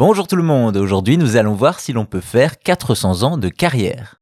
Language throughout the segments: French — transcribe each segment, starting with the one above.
Bonjour tout le monde, aujourd'hui nous allons voir si l'on peut faire 400 ans de carrière.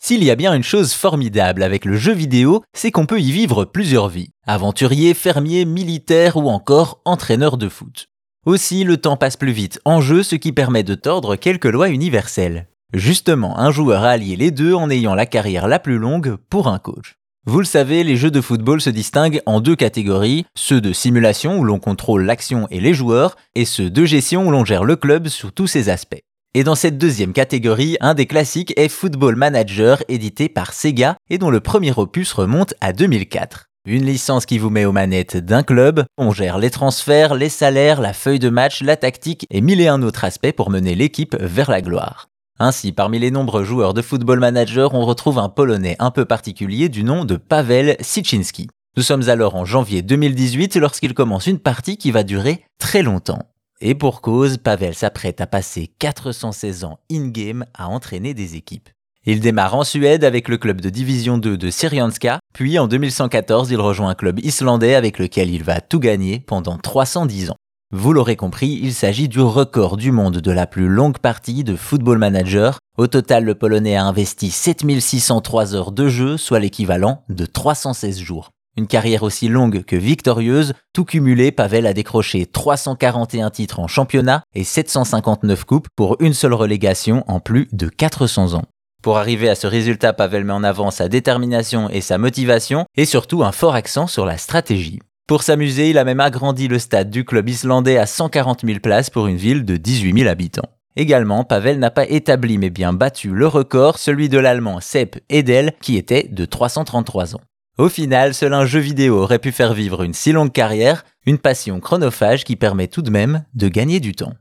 S'il y a bien une chose formidable avec le jeu vidéo, c'est qu'on peut y vivre plusieurs vies. Aventurier, fermier, militaire ou encore entraîneur de foot. Aussi, le temps passe plus vite en jeu, ce qui permet de tordre quelques lois universelles. Justement, un joueur a allié les deux en ayant la carrière la plus longue pour un coach. Vous le savez, les jeux de football se distinguent en deux catégories, ceux de simulation où l'on contrôle l'action et les joueurs, et ceux de gestion où l'on gère le club sur tous ses aspects. Et dans cette deuxième catégorie, un des classiques est Football Manager, édité par Sega et dont le premier opus remonte à 2004. Une licence qui vous met aux manettes d'un club, on gère les transferts, les salaires, la feuille de match, la tactique et mille et un autres aspects pour mener l'équipe vers la gloire. Ainsi, parmi les nombreux joueurs de Football Manager, on retrouve un Polonais un peu particulier du nom de Pavel Sichinski. Nous sommes alors en janvier 2018 lorsqu'il commence une partie qui va durer très longtemps. Et pour cause, Pavel s'apprête à passer 416 ans in-game à entraîner des équipes. Il démarre en Suède avec le club de division 2 de Syrianska, puis en 2114 il rejoint un club islandais avec lequel il va tout gagner pendant 310 ans. Vous l'aurez compris, il s'agit du record du monde de la plus longue partie de Football Manager. Au total, le Polonais a investi 7603 heures de jeu, soit l'équivalent de 316 jours. Une carrière aussi longue que victorieuse, tout cumulé, Pavel a décroché 341 titres en championnat et 759 coupes pour une seule relégation en plus de 400 ans. Pour arriver à ce résultat, Pavel met en avant sa détermination et sa motivation, et surtout un fort accent sur la stratégie. Pour s'amuser, il a même agrandi le stade du club islandais à 140 000 places pour une ville de 18 000 habitants. Également, Pavel n'a pas établi mais bien battu le record, celui de l'allemand Sepp Edel, qui était de 333 ans. Au final, seul un jeu vidéo aurait pu faire vivre une si longue carrière, une passion chronophage qui permet tout de même de gagner du temps.